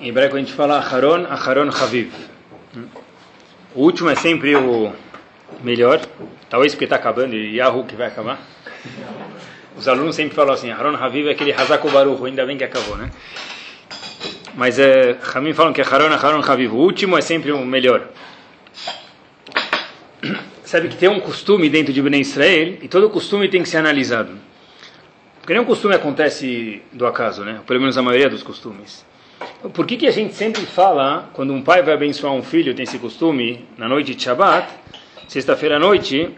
Em hebraico a gente fala Aharon, Aharon Haviv. O último é sempre o melhor, talvez porque está acabando e Yahoo que vai acabar. Os alunos sempre falam assim, Aharon Haviv é aquele Hazako Baruch, ainda bem que acabou, né? Mas é, Hamim falam que é Aharon, Aharon Haviv. O último é sempre o melhor. Sabe que tem um costume dentro de Bnei Israel e todo costume tem que ser analisado. Porque nenhum costume acontece do acaso, né? Pelo menos a maioria dos costumes. Por que, que a gente sempre fala, quando um pai vai abençoar um filho, tem esse costume, na noite de Shabbat, sexta-feira à noite,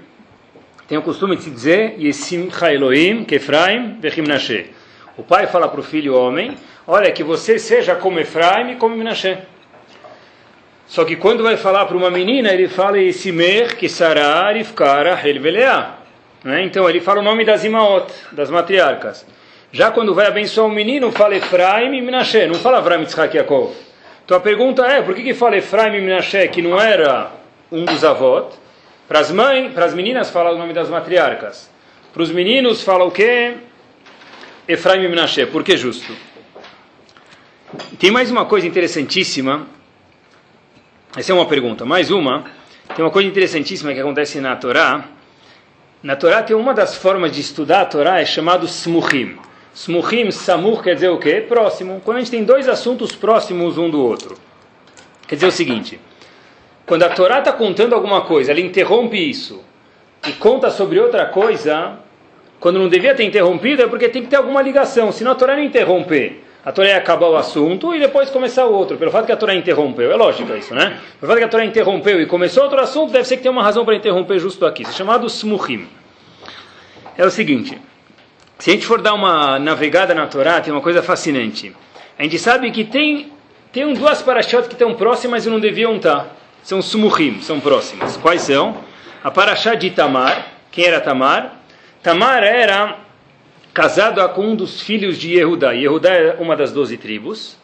tem o costume de se dizer Yesim Elohim Kefraim Vechim Nashe. O pai fala para o filho homem, olha, que você seja como Efraim e como Menashe. Só que quando vai falar para uma menina, ele fala Yesimer Kisara Rivkara Helveleah. Né? Então ele fala o nome das imaot, das matriarcas. Já quando vai abençoar um menino, fala Efraim e Menashe, não fala Avram, Yitzhak Yaakov. Então a pergunta é, por que, que fala Efraim e Menashe, que não era um dos avós? Para as mães, para as meninas fala o nome das matriarcas. Para os meninos fala o quê? Efraim e Menashe. Por que justo? Tem mais uma coisa interessantíssima. Essa é uma pergunta. Mais uma. Tem uma coisa interessantíssima que acontece na Torá na Torá tem uma das formas de estudar a Torá é chamado smuchim. Smuchim, samur quer dizer o quê? Próximo. Quando a gente tem dois assuntos próximos um do outro. Quer dizer o seguinte: quando a Torá está contando alguma coisa, ela interrompe isso e conta sobre outra coisa, quando não devia ter interrompido é porque tem que ter alguma ligação, senão a Torá não interromper. A Torá ia acabar o assunto e depois começar o outro. Pelo fato que a Torá interrompeu, é lógico isso, né? Pelo fato que a Torá interrompeu e começou outro assunto, deve ser que tem uma razão para interromper justo aqui. Isso é chamado smuchim. É o seguinte, se a gente for dar uma navegada na Torá, tem uma coisa fascinante. A gente sabe que tem, tem duas parashot que estão próximas e não deviam estar. São smuchim, são próximas. Quais são? A parashá de Tamar. Quem era Tamar? Tamar era casado com um dos filhos de Yehudá. Yehudá é uma das doze tribos.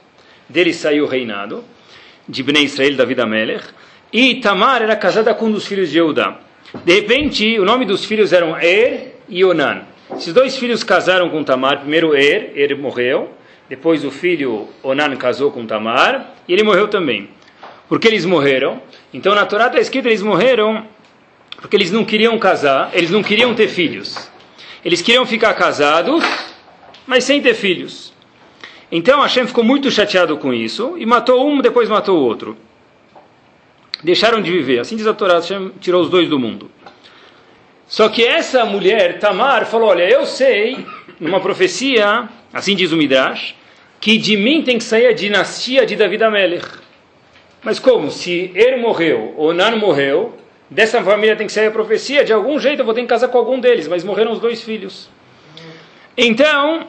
Dele saiu o reinado de Bnei Israel, David Amelech. E Tamar era casada com um dos filhos de Yehudá. De repente, o nome dos filhos eram Er e Onan. Esses dois filhos casaram com Tamar. Primeiro Er, Er morreu. Depois o filho Onan casou com Tamar. E ele morreu também. Por que eles morreram? Então na Torá está escrito eles morreram porque eles não queriam casar, eles não queriam ter filhos. Eles queriam ficar casados, mas sem ter filhos. Então Hashem ficou muito chateado com isso e matou um, depois matou o outro. Deixaram de viver. Assim diz a Torá, Hashem tirou os dois do mundo. Só que essa mulher, Tamar, falou: Olha, eu sei, numa profecia, assim diz o Midrash, que de mim tem que sair a dinastia de David Amelech. Mas como? Se ele morreu, Onan morreu, dessa família tem que sair a profecia, de algum jeito eu vou ter que casar com algum deles, mas morreram os dois filhos. Então,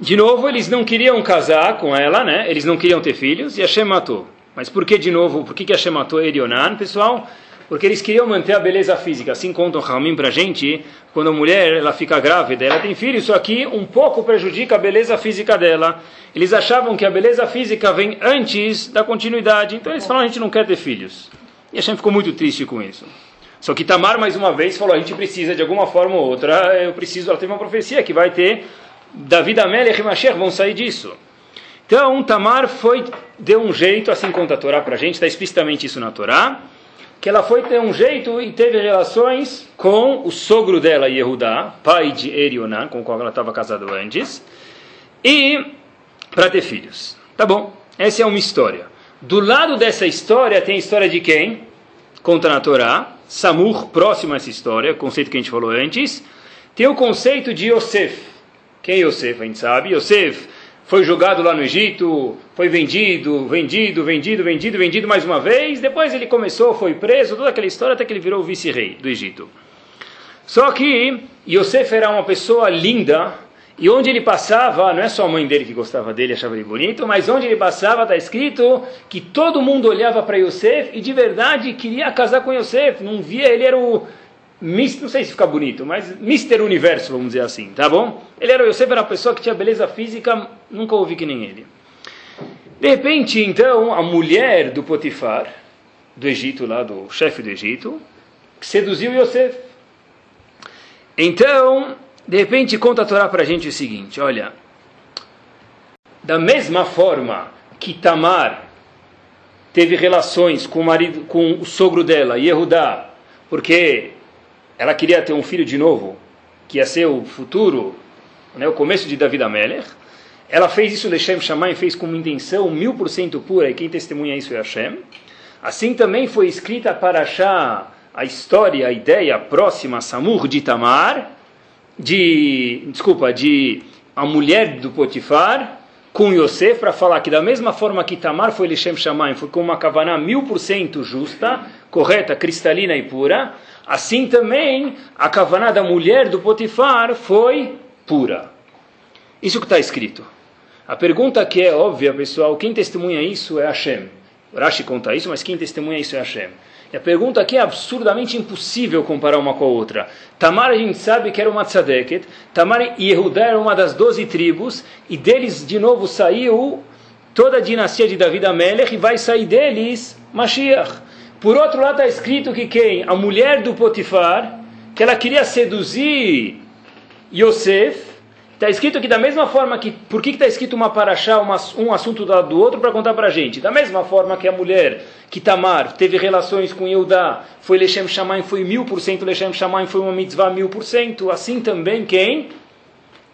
de novo, eles não queriam casar com ela, né? Eles não queriam ter filhos, e Hashem matou. Mas por que, de novo, por que, que Hashem matou ele e Onan, pessoal? Porque eles queriam manter a beleza física. Assim contam Ramim para a gente, quando a mulher ela fica grávida, ela tem filho, isso aqui um pouco prejudica a beleza física dela. Eles achavam que a beleza física vem antes da continuidade, então eles falaram, a gente não quer ter filhos. E Hashem ficou muito triste com isso. Só que Tamar, mais uma vez, falou: a gente precisa de alguma forma ou outra, eu preciso. Ela teve uma profecia que vai ter David Amélia e Mashiach vão sair disso. Então, Tamar foi, deu um jeito, assim conta a Torá para a gente, está explicitamente isso na Torá, que ela foi ter um jeito e teve relações com o sogro dela, Yehudá, pai de Erioná, com o qual ela estava casada antes, e para ter filhos. Tá bom, essa é uma história. Do lado dessa história tem a história de quem? Conta na Torá. Samur, próximo a essa história, conceito que a gente falou antes. Tem o conceito de Yosef. Quem é Yosef? A gente sabe. Yosef foi jogado lá no Egito, foi vendido, vendido, vendido, vendido, vendido mais uma vez. Depois ele começou, foi preso, toda aquela história até que ele virou vice-rei do Egito. Só que Yosef era uma pessoa linda, e onde ele passava, não é só a mãe dele que gostava dele, achava ele bonito, mas onde ele passava está escrito que todo mundo olhava para Yosef e de verdade queria casar com Yosef. Não via, ele era o. Não sei se fica bonito, mas Mister Universo, vamos dizer assim, tá bom? Ele era, Yosef era uma pessoa que tinha beleza física, nunca ouvi que nem ele. De repente, então, a mulher do Potifar, do Egito, lá do chefe do Egito, seduziu Yosef. Então, de repente conta a Torá para a gente o seguinte, olha, Da mesma forma que Tamar teve relações com o marido, com o sogro dela, Yehudá, porque ela queria ter um filho de novo, que ia ser o futuro, né, o começo de David Amelech. Ela fez isso, Lechem Shammai fez com uma intenção mil por cento pura, e quem testemunha isso é Hashem. Assim também foi escrita para achar a história, a ideia próxima a Samur de Tamar, de, desculpa, de a mulher do Potifar, com Yosef para falar que da mesma forma que Tamar foi Lishem Shamayim, foi com uma kavaná mil por cento justa, correta, cristalina e pura, assim também a kavaná da mulher do Potifar foi pura. Isso que está escrito. A pergunta que é óbvia, pessoal, quem testemunha isso é Hashem. Rashi conta isso, mas quem testemunha isso é Hashem. E a pergunta aqui é absurdamente impossível comparar uma com a outra. Tamar a gente sabe que era uma tzadeket, Tamar e Yehudá eram uma das doze tribos, e deles de novo saiu toda a dinastia de David Amelech, e vai sair deles Mashiach. Por outro lado está escrito que quem? A mulher do Potifar, que ela queria seduzir Yosef, Está escrito aqui da mesma forma que. Por que está escrito uma paraxá, uma, um assunto do, outro, para contar para a gente? Da mesma forma que a mulher, que Tamar, teve relações com Yehudá, foi Lechem Shamayim, foi mil por cento, Lechem Shamayim foi uma mitzvah mil por cento. Assim também quem?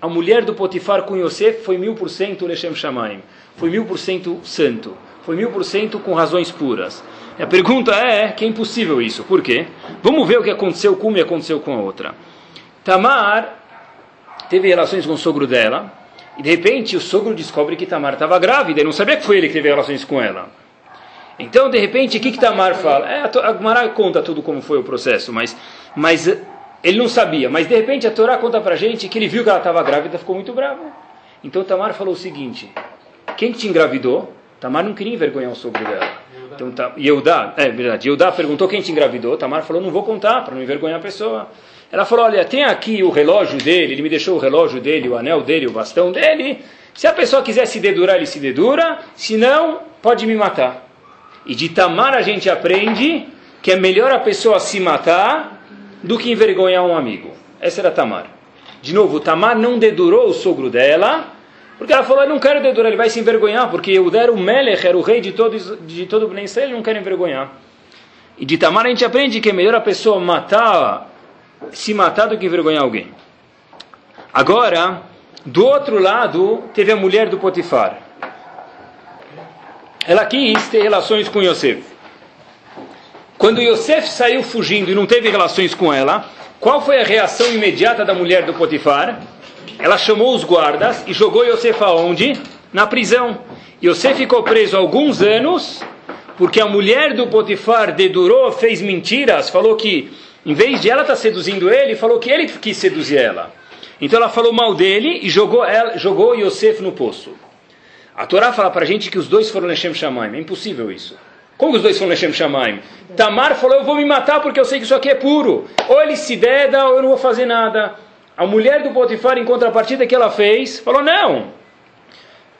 A mulher do Potifar com Yosef foi mil por cento Lechem Shamayim. Foi mil por cento santo. Foi mil por cento com razões puras. E a pergunta é que é impossível isso. Por quê? Vamos ver o que aconteceu com uma e aconteceu com a outra. Tamar teve relações com o sogro dela, e de repente o sogro descobre que Tamar estava grávida, e não sabia que foi ele que teve relações com ela. Então, de repente, o que, que Tamar fala? É, a Torá conta tudo como foi o processo, mas, mas eh, ele não sabia. Mas, de repente, a Torá conta pra gente que ele viu que ela estava grávida ficou muito bravo. Então, Tamar falou o seguinte, quem te engravidou? Tamar não queria envergonhar o sogro dela. Então, tá, Yehudá, é verdade, Yehudá perguntou quem te engravidou, Tamar falou, não vou contar, para não envergonhar a pessoa. Ela falou: Olha, tem aqui o relógio dele, ele me deixou o relógio dele, o anel dele, o bastão dele. Se a pessoa quiser se dedurar, ele se dedura, se não, pode me matar. E de Tamar a gente aprende que é melhor a pessoa se matar do que envergonhar um amigo. Essa era Tamar. De novo, Tamar não dedurou o sogro dela, porque ela falou: Eu não quero dedurar, ele vai se envergonhar, porque eu era o Melech, era o rei de todo, de todo o Ben ele não quer envergonhar. E de Tamar a gente aprende que é melhor a pessoa matar se matar do que envergonhar alguém. Agora, do outro lado, teve a mulher do Potifar. Ela quis ter relações com Yosef. Quando Yosef saiu fugindo e não teve relações com ela, qual foi a reação imediata da mulher do Potifar? Ela chamou os guardas e jogou Yosef aonde? Na prisão. Yosef ficou preso alguns anos, porque a mulher do Potifar dedurou, fez mentiras, falou que em vez de ela estar tá seduzindo ele, falou que ele quis seduzir ela. Então ela falou mal dele e jogou, ela, jogou Yosef no poço. A Torá fala para a gente que os dois foram Lechem Shamaim. É impossível isso. Como os dois foram Lechem Shamaim? Tamar falou, eu vou me matar porque eu sei que isso aqui é puro. Ou ele se deda ou eu não vou fazer nada. A mulher do Potifar, em contrapartida que ela fez, falou, não.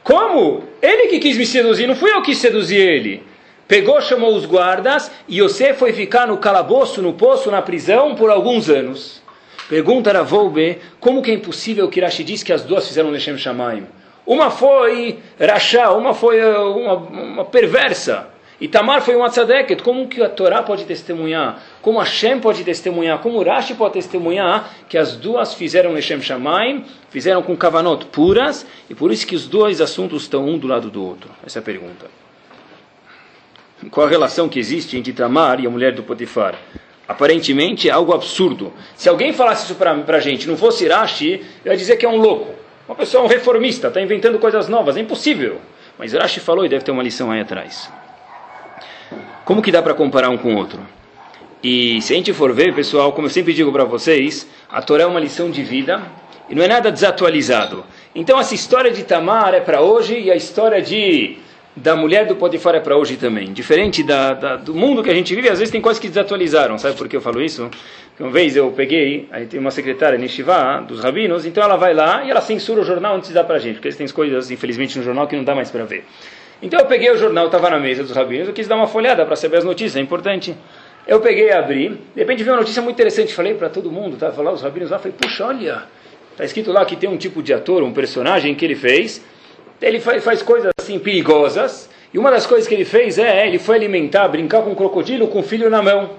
Como? Ele que quis me seduzir, não fui eu que seduzi ele. Pegou, chamou os guardas e Yosef foi ficar no calabouço, no poço, na prisão por alguns anos. Pergunta era Volbe, como que é impossível que Rashi diz que as duas fizeram Lechem Shamaim? Uma foi Rachá, uma foi eh, uma, uma perversa. E Tamar foi uma tzadeket. Como que a Torá pode testemunhar? Como Hashem pode testemunhar? Como Rashi pode testemunhar que as duas fizeram Lechem Shamaim, fizeram com kavanot puras, e por isso que os dois assuntos estão um do lado do outro? Essa é a pergunta. Qual a relação que existe entre Tamar e a mulher do Potifar? Aparentemente é algo absurdo. Se alguém falasse isso para a gente, não fosse Rashi, eu ia dizer que é um louco. Uma pessoa, um reformista, está inventando coisas novas. É impossível. Mas Rashi falou e deve ter uma lição aí atrás. Como que dá para comparar um com o outro? E se a gente for ver, pessoal, como eu sempre digo para vocês, a Torá é uma lição de vida e não é nada desatualizado. Então essa história de Tamar é para hoje e a história de da mulher do Potifar é para hoje também. Diferente da, da, do mundo que a gente vive, às vezes tem coisas que desatualizaram. Sabe por que eu falo isso? Uma vez eu peguei, aí tem uma secretária Nishivá, dos rabinos, então ela vai lá e ela censura o jornal antes de dar para gente, porque eles têm coisas, infelizmente, no jornal que não dá mais para ver. Então eu peguei o jornal, estava na mesa dos rabinos, eu quis dar uma folhada para saber as notícias, é importante. Eu peguei e abri, de repente vi uma notícia muito interessante, falei para todo mundo, tá? lá os rabinos lá, falei, puxa, olha, está escrito lá que tem um tipo de ator, um personagem que ele fez, Ele faz, faz coisas assim perigosas. E uma das coisas que ele fez é, ele foi alimentar, brincar com um crocodilo com o filho na mão.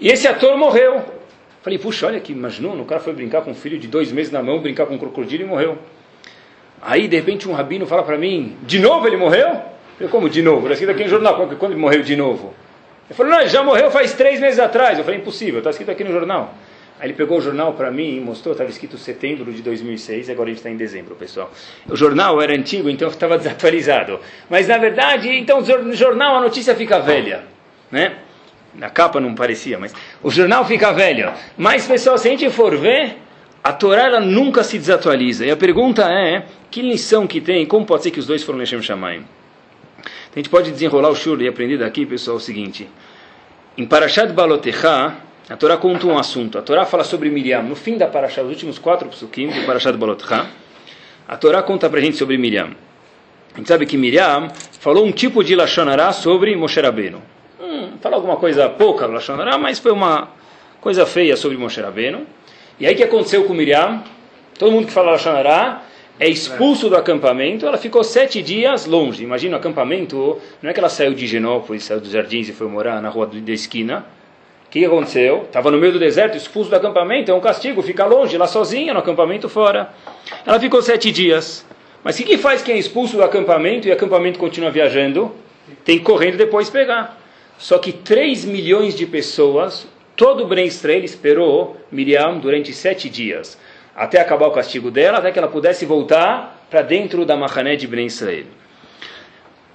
E esse ator morreu. Falei, puxa, olha que imaginou, o cara foi brincar com um filho de dois meses na mão, brincar com um crocodilo e morreu. Aí, de repente, um rabino fala para mim, de novo ele morreu? Eu como de novo? Está escrito aqui no jornal, quando ele morreu de novo? Ele falou, não, ele já morreu faz três meses atrás. Eu falei, impossível, está escrito aqui no jornal. Aí ele pegou o jornal para mim e mostrou, estava escrito setembro de 2006, agora a gente está em dezembro, pessoal. O jornal era antigo, então estava desatualizado. Mas na verdade, então no jornal a notícia fica velha, né? Na capa não parecia, mas o jornal fica velho. Mas pessoal, se a gente for ver, a Torá ela nunca se desatualiza. E a pergunta é, que lição que tem? Como pode ser que os dois foram Lechem Shamayim? A gente pode desenrolar o shur e aprender daqui, pessoal, o seguinte. Em Parashat Balotecha, a Torá conta um assunto. A Torá fala sobre Miriam. No fim da Parashat, os últimos quatro psukim do Parashat Balotcha, a Torá conta para a gente sobre Miriam. A gente sabe que Miriam falou um tipo de Lashonará sobre Moshe Rabbeinu. Hum, falou alguma coisa pouca Lashonará, mas foi uma coisa feia sobre Moshe Rabbeinu. E aí o que aconteceu com Miriam? Todo mundo que fala Lashonará é expulso do acampamento, ela ficou sete dias longe. Imagina o acampamento, não é que ela saiu de Genópolis, saiu dos jardins e foi morar na rua da esquina que aconteceu? Estava no meio do deserto, expulso do acampamento, é um castigo, fica longe, lá sozinha, no acampamento fora. Ela ficou sete dias. Mas o que, que faz quem é expulso do acampamento e o acampamento continua viajando? Tem que correndo depois pegar. Só que 3 milhões de pessoas, todo o Ben Israel esperou Miriam durante sete dias, até acabar o castigo dela, até que ela pudesse voltar para dentro da Mahané de Ben Israel.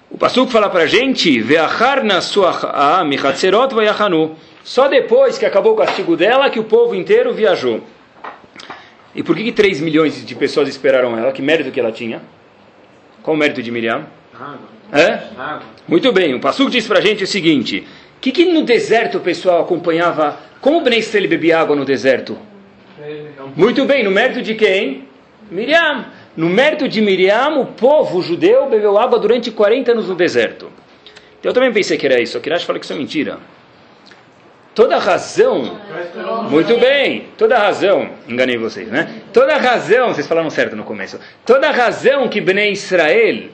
O Passuco fala para a gente, vayachanu. Só depois que acabou o castigo dela que o povo inteiro viajou. E por que, que 3 milhões de pessoas esperaram ela? Que mérito que ela tinha? Qual o mérito de Miriam? É? Água. Muito bem, o Passuco diz para a gente o seguinte: o que, que no deserto o pessoal acompanhava? Como o Ben Israel bebia água no deserto? Muito bem, no mérito de quem? Miriam. No mérito de Miriam, o povo judeu bebeu água durante 40 anos no deserto. Eu também pensei que era isso. A Kirash fala que isso é mentira toda razão, muito bem, toda razão, enganei vocês, né? Toda razão, vocês falaram certo no começo, toda razão que Bnei Israel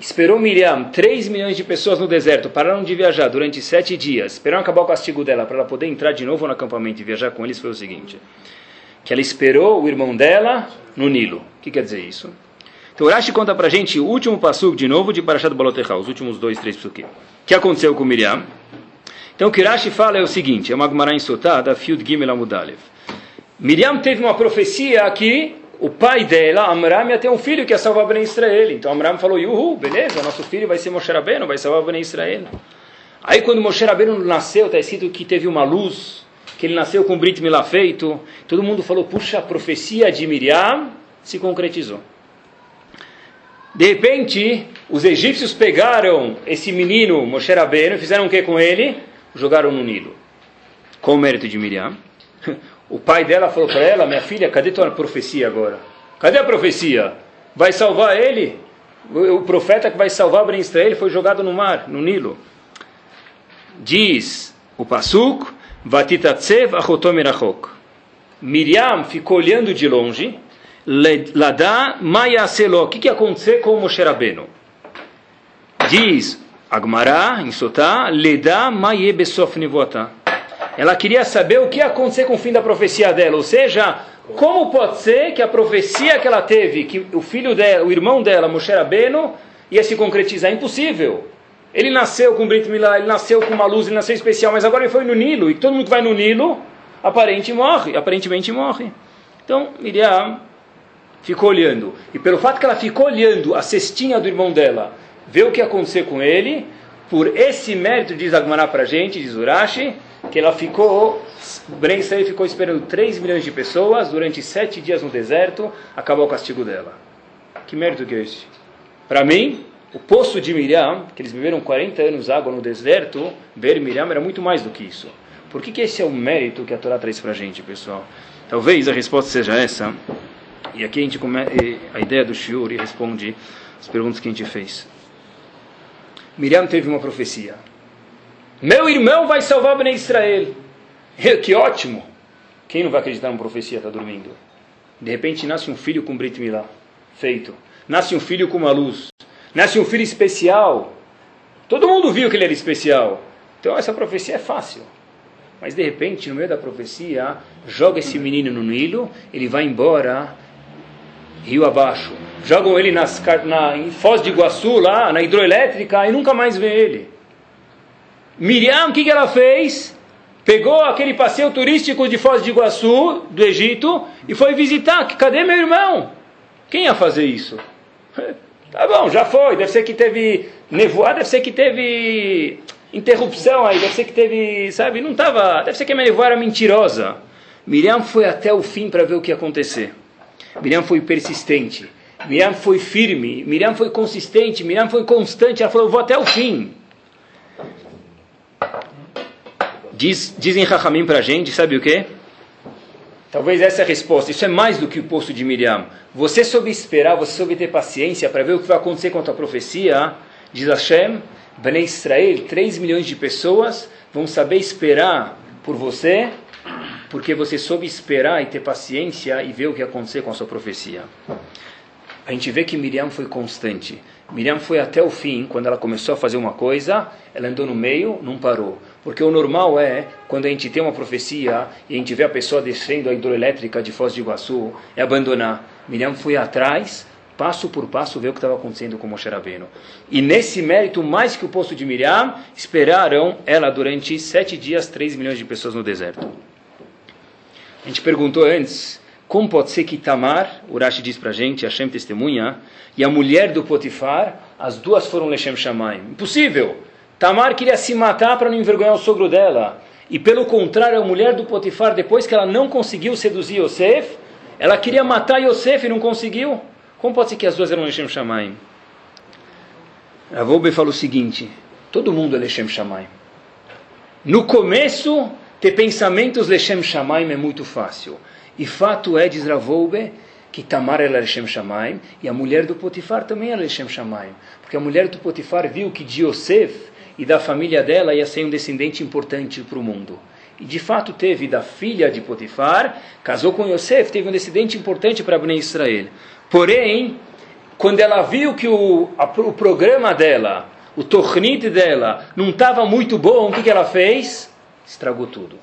esperou Miriam, 3 milhões de pessoas no deserto, pararam de viajar durante sete dias, esperaram acabar o castigo dela para ela poder entrar de novo no acampamento e viajar com eles, foi o seguinte, que ela esperou o irmão dela no Nilo. O que quer dizer isso? Então Urashi conta pra gente o último passo de novo de Parashat Balotecha, os últimos dois, três psukim. O que aconteceu com Miriam? Então o que Rashi fala é o seguinte, é uma Gemara em Sotá, Fiud Gimel Amudalev. Miriam teve uma profecia que o pai dela, Amram, ia ter um filho que ia salvar Ben Israel. Então Amram falou, Yuhu, beleza, nosso filho vai ser Moshe Rabbeinu, vai salvar Ben Israel. Aí quando Moshe Rabbeinu nasceu, está escrito que teve uma luz, que ele nasceu com Brit Milá feito. Todo mundo falou, puxa, a profecia de Miriam se concretizou. De repente, os egípcios pegaram esse menino, Moshe Rabbeinu, fizeram o que com ele? jogaram no Nilo. Com o mérito de Miriam. O pai dela falou para ela: Minha filha, cadê tua profecia agora? Cadê a profecia? Vai salvar ele? O profeta que vai salvar Ben Israel foi jogado no mar, no Nilo. Diz o Pasuk: Vatitatsev achotomirachok. Miriam ficou olhando de longe. Ladá mayaselo. O que, que ia acontecer com Moshe Rabbeinu? Diz Agmará, em Sotá, Leda Maye Besof Nivotá. Ela queria saber o que ia acontecer com o fim da profecia dela, ou seja, como pode ser que a profecia que ela teve, que o filho dela, o irmão dela, Moshe Rabbeinu, ia se concretizar? Impossível. Ele nasceu com Brit Milá, ele nasceu com uma luz, ele nasceu especial, mas agora ele foi no Nilo, e todo mundo que vai no Nilo, aparente morre, aparentemente morre. Então, Miriam ficou olhando. E pelo fato que ela ficou olhando a cestinha do irmão dela, ver o que ia acontecer com ele, por esse mérito, diz Agmará para a gente, diz Urashi, que ela ficou, Ben ficou esperando 3 milhões de pessoas durante sete dias no deserto, acabou o castigo dela. Que mérito que é esse? Para mim, o poço de Miriam, que eles beberam 40 anos água no deserto, ver Miriam era muito mais do que isso. Por que, que esse é o mérito que a Torá traz para a gente, pessoal? Talvez a resposta seja essa. E aqui a gente come... a ideia do Shiur e responde as perguntas que a gente fez. Miriam teve uma profecia. Meu irmão vai salvar Bnei Israel. Que ótimo! Quem não vai acreditar numa profecia está dormindo? De repente nasce um filho com Brit Milá, feito. nasce um filho com uma luz, nasce um filho especial. Todo mundo viu que ele era especial. Então essa profecia é fácil. Mas de repente, no meio da profecia, joga esse menino no Nilo, ele vai embora, rio abaixo. Jogam ele nas, na, em Foz de Iguaçu, lá na hidroelétrica, e nunca mais vê ele. Miriam, o que, que ela fez? Pegou aquele passeio turístico de Foz de Iguaçu, do Egito, e foi visitar. Cadê meu irmão? Quem ia fazer isso? Tá bom, já foi. Deve ser que teve nevoada, deve ser que teve interrupção aí, deve ser que teve, sabe, não estava, deve ser que a minha nevoada era mentirosa. Miriam foi até o fim para ver o que ia acontecer. Miriam foi persistente. Miriam foi firme. Miriam foi consistente. Miriam foi constante. Ela falou: Eu vou até o fim. Diz, dizem Rahamim para a gente, sabe o que? Talvez essa é a resposta. Isso é mais do que o posto de Miriam. Você soube esperar, você soube ter paciência para ver o que vai acontecer com a tua profecia. Diz Hashem, Bnei Israel, 3 milhões de pessoas vão saber esperar por você, porque você soube esperar e ter paciência e ver o que ia acontecer com a sua profecia. A gente vê que Miriam foi constante. Miriam foi até o fim, quando ela começou a fazer uma coisa, ela andou no meio, não parou. Porque o normal é, quando a gente tem uma profecia e a gente vê a pessoa descendo a hidroelétrica de Foz do Iguaçu, é abandonar. Miriam foi atrás, passo por passo, ver o que estava acontecendo com Moshe Rabbeinu. E nesse mérito, mais que o posto de Miriam, esperaram ela durante sete dias, três milhões de pessoas no deserto. A gente perguntou antes, como pode ser que Tamar, Urashi diz para a gente, Hashem testemunha, e a mulher do Potifar, as duas foram Lechem Shamayim. Impossível! Tamar queria se matar para não envergonhar o sogro dela. E pelo contrário, a mulher do Potifar, depois que ela não conseguiu seduzir Yosef, ela queria matar Yosef e não conseguiu. Como pode ser que as duas eram Lechem Shamayim? Ravoube falou o seguinte: todo mundo é Lechem Shamayim. No começo, ter pensamentos Lechem Shamayim é muito fácil. E fato é, diz Ravoube, que Tamar era Lechem Shamayim e a mulher do Potifar também era Lechem Shamayim. Porque a mulher do Potifar viu que de Yosef e da família dela ia ser um descendente importante para o mundo. E de fato teve da filha de Potifar, casou com Yosef, teve um descendente importante para Bnei Israel. Porém, quando ela viu que o, a, o programa dela, o tornite dela, não estava muito bom, o que, que ela fez? Estragou tudo.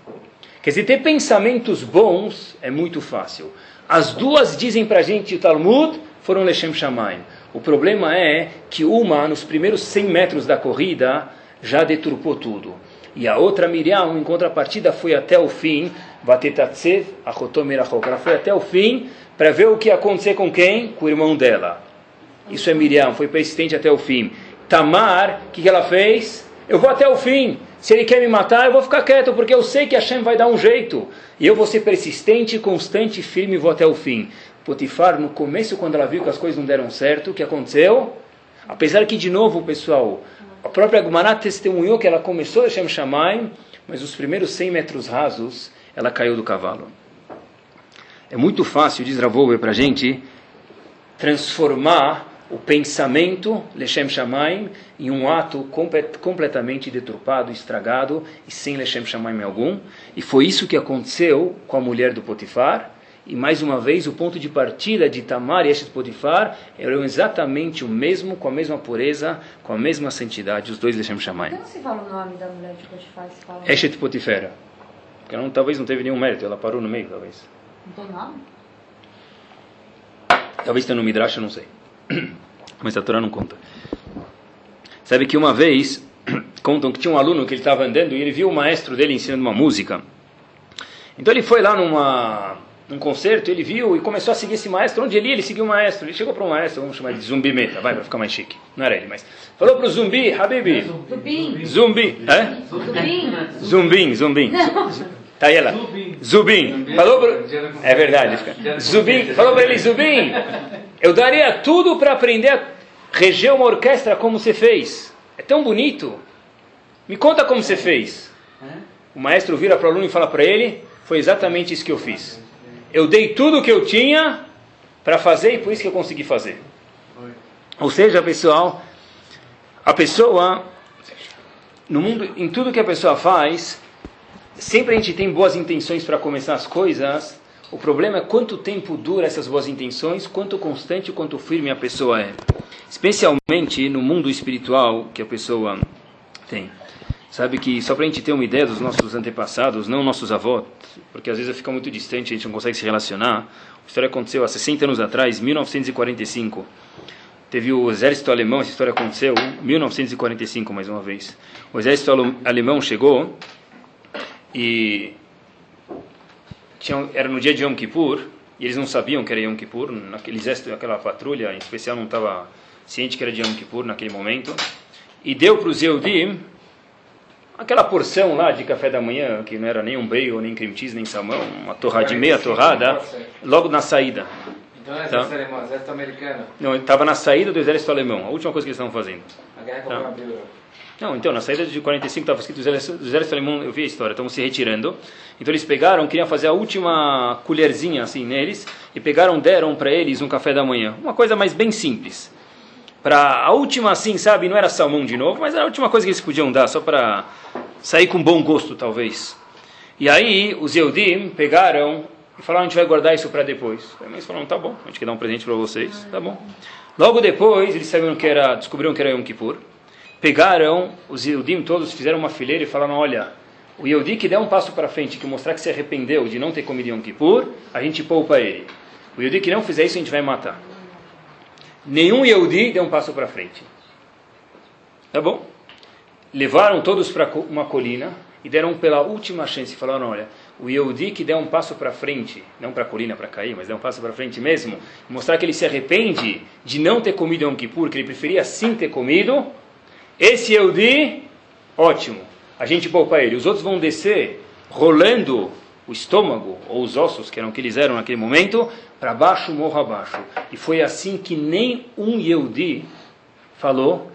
Quer dizer, ter pensamentos bons é muito fácil. As duas dizem para a gente, o Talmud, foram Lechem Shamayim. O problema é que uma, nos primeiros 100 metros da corrida, já deturpou tudo. E a outra Miriam, em contrapartida, foi até o fim, Vatetatsev, Achotomirachok. Ela foi até o fim, para ver o que ia acontecer com quem? Com o irmão dela. Isso é Miriam, foi persistente até o fim. Tamar, o que, que ela fez? Eu vou até o fim. Se ele quer me matar, eu vou ficar quieto, porque eu sei que Hashem vai dar um jeito. E eu vou ser persistente, constante, firme e vou até o fim. Potifar, no começo, quando ela viu que as coisas não deram certo, o que aconteceu? Apesar que, de novo, pessoal, a própria Gumará testemunhou que ela começou Hashem Shamayim, mas os primeiros 100 metros rasos, ela caiu do cavalo. É muito fácil, diz Ravover para a gente, transformar o pensamento, Lechem Shamaim, em um ato complet, completamente deturpado, estragado e sem Lechem Shamaim algum. E foi isso que aconteceu com a mulher do Potifar. E mais uma vez, o ponto de partida de Tamar e Eshet Potifar eram exatamente o mesmo, com a mesma pureza, com a mesma santidade, os dois Lechem Shamaim. Como se fala o nome da mulher de Potifar? Eshet Potifera. Porque não, talvez não teve nenhum mérito, ela parou no meio, talvez. Não tem nome? Talvez tenha no Midrash, eu não sei. Mas a Torá não conta. Sabe que uma vez, contam que tinha um aluno que ele estava andando e ele viu o maestro dele ensinando uma música. Então ele foi lá numa, num concerto, ele viu e começou a seguir esse maestro. Onde ele ia, ele seguiu o maestro. Ele chegou para o maestro, vamos chamar de Zumbi Meta, vai, para ficar mais chique. Não era ele, mas... Falou para o Zumbi, Habibi. Zubim. Zumbi. É? Zubim. Zumbim, Zumbim. Tá aí ela. Zubim. Falou pro... É verdade. Zubim. Falou para ele, Zubim, eu daria tudo para aprender a reger uma orquestra como você fez. É tão bonito. Me conta como você fez. O maestro vira para o aluno e fala para ele, foi exatamente isso que eu fiz. Eu dei tudo o que eu tinha para fazer e por isso que eu consegui fazer. Ou seja, pessoal, a pessoa, no mundo, em tudo que a pessoa faz, sempre a gente tem boas intenções para começar as coisas, O problema é quanto tempo dura essas boas intenções, quanto constante, quanto firme a pessoa é. Especialmente no mundo espiritual que a pessoa tem. Sabe que, só para a gente ter uma ideia dos nossos antepassados, não nossos avós, porque às vezes fica muito distante, a gente não consegue se relacionar. A história aconteceu há 60 anos atrás, 1945. Teve o exército alemão, essa história aconteceu em 1945, mais uma vez. O exército alemão chegou e tinha, era no dia de Yom Kippur, e eles não sabiam que era Yom Kippur, naquele exército, aquela patrulha em especial não estava ciente que era de Yom Kippur naquele momento, e deu para os Yehudim aquela porção lá de café da manhã, que não era nem um bacon, nem cream cheese, nem salmão, uma torradinha, meia torrada, logo na saída. Então é Tá. exército alemão, exército americano. Não, estava na saída do exército alemão, a última coisa que eles estavam fazendo. A guerra Tá. Bíblia. Não, então, na saída de 45 estava escrito do exército alemão, eu vi a história, estavam se retirando. Então eles pegaram, queriam fazer a última colherzinha assim neles, e pegaram, deram para eles um café da manhã. Uma coisa mais bem simples. Para a última assim, sabe, não era salmão de novo, mas era a última coisa que eles podiam dar, só para sair com bom gosto, talvez. E aí os Eudim pegaram e falaram, a gente vai guardar isso para depois. Eles falaram, tá bom, a gente quer dar um presente para vocês, tá bom. Logo depois, eles sabiam que era, descobriram que era Yom Kippur. Pegaram, os Eudim todos fizeram uma fileira e falaram, olha, o Yehudi que der um passo para frente, que mostrar que se arrependeu de não ter comido Yom Kippur, a gente poupa ele. O Yehudi que não fizer isso, a gente vai matar. Nenhum Yehudi deu um passo para frente. Tá bom? Levaram todos para uma colina e deram pela última chance. Falaram, olha, o Yehudi que der um passo para frente, não para a colina para cair, mas der um passo para frente mesmo, mostrar que ele se arrepende de não ter comido Yom Kippur, que ele preferia sim ter comido, esse Yehudi, ótimo, a gente poupa ele. Os outros vão descer rolando o estômago ou os ossos, que eram o que eles eram naquele momento, para baixo, morro abaixo. E foi assim que nem um Yehudi falou,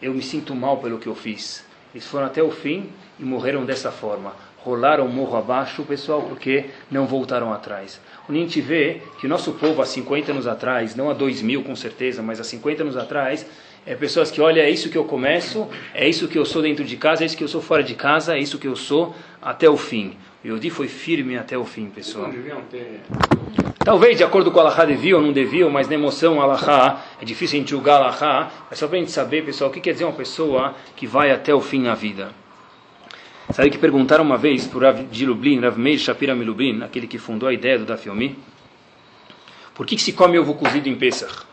eu me sinto mal pelo que eu fiz. Eles foram até o fim e morreram dessa forma. Rolaram morro abaixo, pessoal, porque não voltaram atrás. Onde a gente vê que o nosso povo há 50 anos atrás, não há 2 mil com certeza, mas há 50 anos atrás, é pessoas que, olha, é isso que eu começo, é isso que eu sou dentro de casa, é isso que eu sou fora de casa, é isso que eu sou até o fim. Yodi foi firme até o fim, pessoal. Talvez, de acordo com o Allahá, deviam ou não deviam, mas na emoção Allahá, é difícil a gente julgar Allahá, mas só para a gente saber, pessoal, o que quer dizer uma pessoa que vai até o fim na vida. Sabe que perguntaram uma vez para o Rav de Lublin, Rav Meir Shapira Milublin, aquele que fundou a ideia do Dafyomi, por que, que se come ovo cozido em Pesach?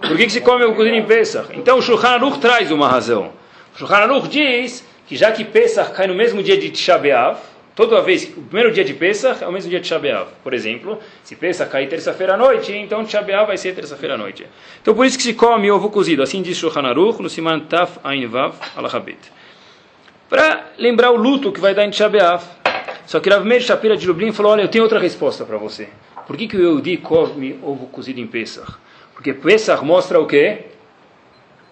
Por que, que se come ovo cozido em Pesach? Então o Shulchan Aruch traz uma razão. O Shulchan Aruch diz que já que Pesach cai no mesmo dia de Tisha B'Av, toda vez, o primeiro dia de Pesach é o mesmo dia de Tisha B'Av. Por exemplo, se Pesach cair terça-feira à noite, então Tisha B'Av vai ser terça-feira à noite. Então por isso que se come ovo cozido. Assim diz Shulchan Aruch no Siman Taf Ain Vav Alahabet. Para lembrar o luto que vai dar em Tisha B'Av. Só que Rav Meir Shapira de Lublin falou, olha, eu tenho outra resposta para você. Por que, que o Yehudi come ovo cozido em Pesach? Porque Pesach mostra o quê?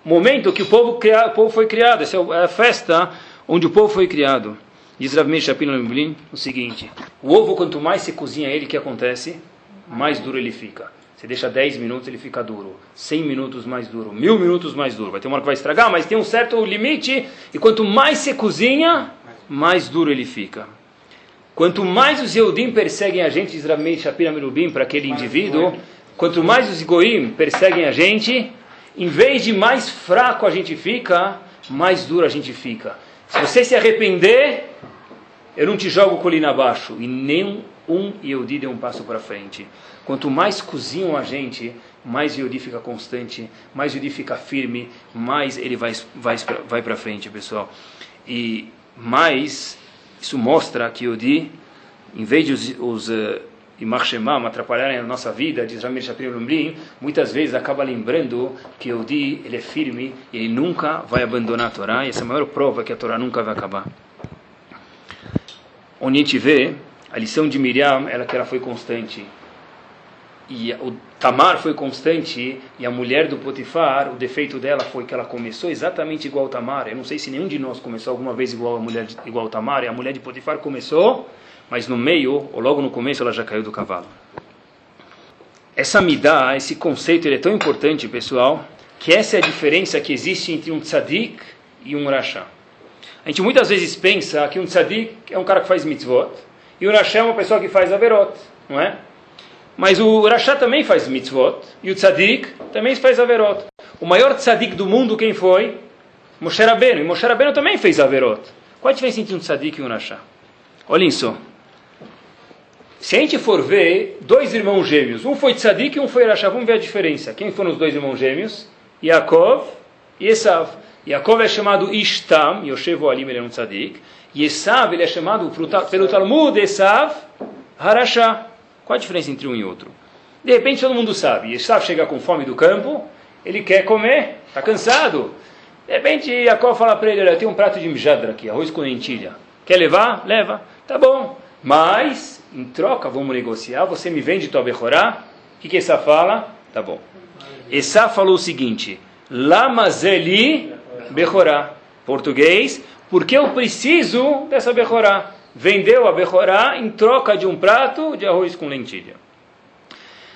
Momento que o povo, cria, o povo foi criado. Essa é a festa onde o povo foi criado. Diz Rav Meir o seguinte, o ovo, quanto mais se cozinha ele, o que acontece? Mais duro ele fica. Você deixa 10 minutos, ele fica duro. 100 minutos mais duro. Mil minutos mais duro. Vai ter uma hora que vai estragar, mas tem um certo limite. E quanto mais você cozinha, mais duro ele fica. Quanto mais os Yehudim perseguem a gente, diz Ramei Shapira para aquele indivíduo, quanto mais os Goim perseguem a gente, em vez de mais fraco a gente fica, mais duro a gente fica. Se você se arrepender, eu não te jogo colina abaixo. E nem um Yehudi deu um passo para frente. Quanto mais cozinham a gente, mais Yehudi fica constante, mais Yehudi fica firme, mais ele vai, vai, vai para frente, pessoal. E mais, isso mostra que Yehudi, em vez de os, os uh, Imachemam atrapalharem a nossa vida, diz Ramir Shapir Lumbrin, muitas vezes acaba lembrando que Yehudi, ele é firme e ele nunca vai abandonar a Torá, e essa é a maior prova que a Torá nunca vai acabar. Onde a gente vê a lição de Miriam, ela que ela foi constante. E o Tamar foi constante e a mulher do Potifar, o defeito dela foi que ela começou exatamente igual Tamar. Eu não sei se nenhum de nós começou alguma vez igual a mulher igual Tamar, e a mulher de Potifar começou, mas no meio, ou logo no começo, ela já caiu do cavalo. Essa midá, esse conceito, ele é tão importante, pessoal, que essa é a diferença que existe entre um tzadik e um rasha. A gente muitas vezes pensa que um tzadik é um cara que faz mitzvot, e o Rasha é uma pessoa que faz Averot, não é? Mas o Rasha também faz mitzvot, e o Tzadik também faz Averot. O maior Tzadik do mundo, quem foi? Moshe Rabbeinu. E Moshe Rabbeinu também fez Averot. Qual a diferença entre um Tzadik e um Rasha? Olhem só. Se a gente for ver dois irmãos gêmeos, um foi Tzadik e um foi Rasha, vamos ver a diferença. Quem foram os dois irmãos gêmeos? Yaakov e Esav. Yaakov é chamado Ishtam, Yoshevo Alim, ele é um Tzadik. E Esav, ele é chamado pelo Talmud, Esav, Harashá. Qual a diferença entre um e outro? De repente todo mundo sabe. Esav chega com fome do campo, ele quer comer, está cansado. De repente Yaakov fala para ele, olha, tenho um prato de mjadra aqui, arroz com lentilha. Quer levar? Leva. Tá bom. Mas, em troca, vamos negociar, você me vende tua Bechorá? O que, que Esav fala? Tá bom. Esav falou o seguinte, Lamazeli Bechorá. Português, porque eu preciso dessa Bechorá. Vendeu a Bechorá em troca de um prato de arroz com lentilha.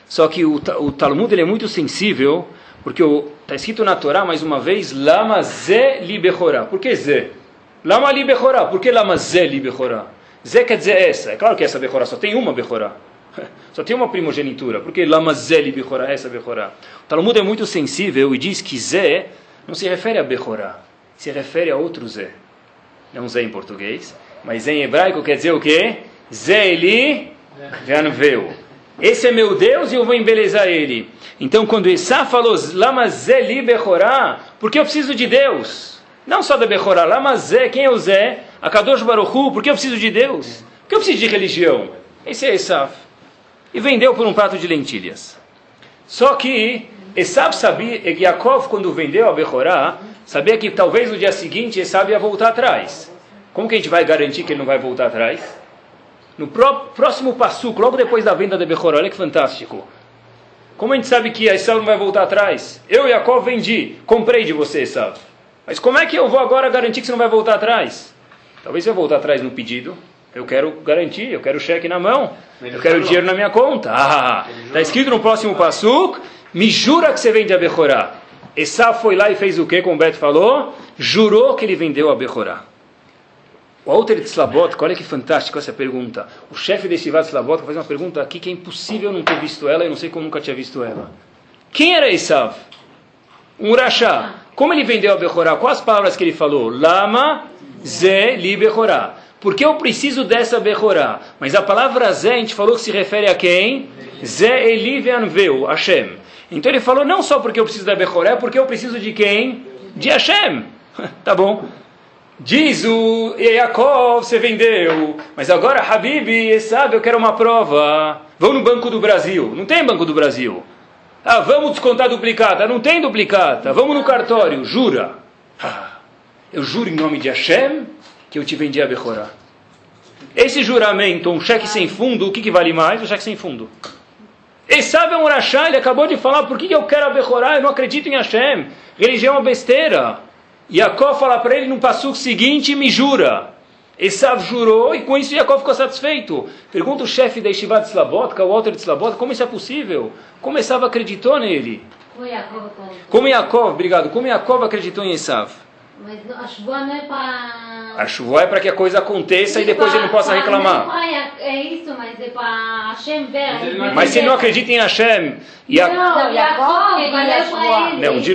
Só que o, o Talmud ele é muito sensível, porque está escrito na Torá, mais uma vez, Lama Ze Li Bechorá. Por que Ze? Lama Li Bechorá. Por que Lama Ze Li Ze quer dizer essa. É claro que essa Bechorá só tem uma Bechorá. Só tem uma primogenitura. Por que Lama Bechorá, essa Bechorá? O Talmud é muito sensível e diz que Ze não se refere a Bechorá, se refere a outro Zé. Não Zé em português, mas em hebraico quer dizer o quê? Zé Eli Veanveu. Esse é meu Deus e eu vou embelezar ele. Então, quando Issa falou, Lama Zé Bechorá, porque eu preciso de Deus. Não só da Bechorá, Lama Zé, quem é o Zé? A Kadosh Baruchu, porque eu preciso de Deus. Porque eu preciso de religião. Esse é Esav. E vendeu por um prato de lentilhas. Só que Esav sabia, Yaakov, quando vendeu a Bechorá, sabia que talvez no dia seguinte Esav ia voltar atrás. Como que a gente vai garantir que ele não vai voltar atrás? No pró próximo passo, logo depois da venda da Bechorá, olha que fantástico. Como a gente sabe que Esav não vai voltar atrás? Eu, Yaakov, vendi, comprei de você, Esav. Mas como é que eu vou agora garantir que você não vai voltar atrás? Talvez você vai voltar atrás no pedido. Eu quero garantir, eu quero o cheque na mão, eu quero o dinheiro na minha conta. Ah, está escrito no próximo passo me jura que você vende a Bechorá. Esav foi lá e fez o que, como o Beto falou? Jurou que ele vendeu a Bechorá. O Alter Tzlabot, olha que fantástico essa pergunta. O chefe desse Shivat Tzlabot faz uma pergunta aqui que é impossível não ter visto ela, e não sei como nunca tinha visto ela. Quem era Esav? Um Rasha. Como ele vendeu a Bechorá? Quais as palavras que ele falou? Lama, Ze, Li, Bechorá. Porque eu preciso dessa Bechorá. Mas a palavra Zé, a gente falou que se refere a quem? Zé Eli Veanveu, Hashem. Então ele falou, não só porque eu preciso da Bechorá, é porque eu preciso de quem? De Hashem. tá bom. Diz o Yaakov, você vendeu. Mas agora, Habib, sabe, eu quero uma prova. Vão no Banco do Brasil. Não tem Banco do Brasil. Ah, vamos descontar duplicata. Não tem duplicata. Vamos no cartório. Jura. Ah, eu juro em nome de Hashem que eu te vendi a Bechorá. Esse juramento, um cheque sem fundo, o que, que vale mais? O cheque sem fundo. Esav é um Rashá, ele acabou de falar, por que, eu quero a Bechorá? Eu não acredito em Hashem. Religião é uma besteira. Yaakov fala para ele no passo seguinte, me jura. Esav jurou e com isso Yaakov ficou satisfeito. Pergunta o chefe da Yeshiva de Slabotka, o Walter de Slabotka, como isso é possível? Como Esav acreditou nele? Como Yaakov, obrigado, como Yaakov acreditou em Esav? Mas a chuva não é para. A chuva é para que a coisa aconteça e depois ele não possa reclamar. É isso, mas é para Hashem ver. Mas se ele não acredita em Hashem. E a... Não, Jacob valeu para ele. Não, de...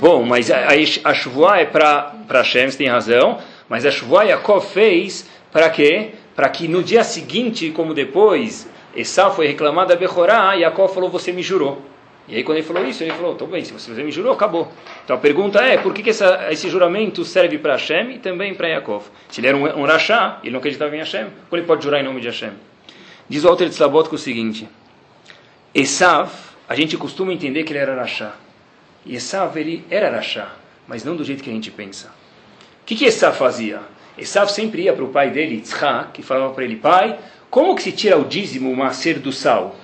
Bom, mas a, a chuva é para Hashem, você tem razão. Mas a chuva Yaakov fez para quê? Para que no dia seguinte, como depois, Esau foi reclamar da Bechorá, Yaakov falou: Você me jurou. E aí quando ele falou isso, ele falou, "Tô bem, se você me jurou, acabou. Então a pergunta é, por que, que essa, esse juramento serve para Hashem e também para Yaakov? Se ele era um, um Rashá, ele não acreditava em Hashem, como ele pode jurar em nome de Hashem? Diz o Alter de Slabot o seguinte, Esav, a gente costuma entender que ele era Rashá. E Esav, ele era Rashá, mas não do jeito que a gente pensa. O que, que Esav fazia? Esav sempre ia para o pai dele, Yitzhak, que falava para ele, pai, como que se tira o dízimo, o macer do sal?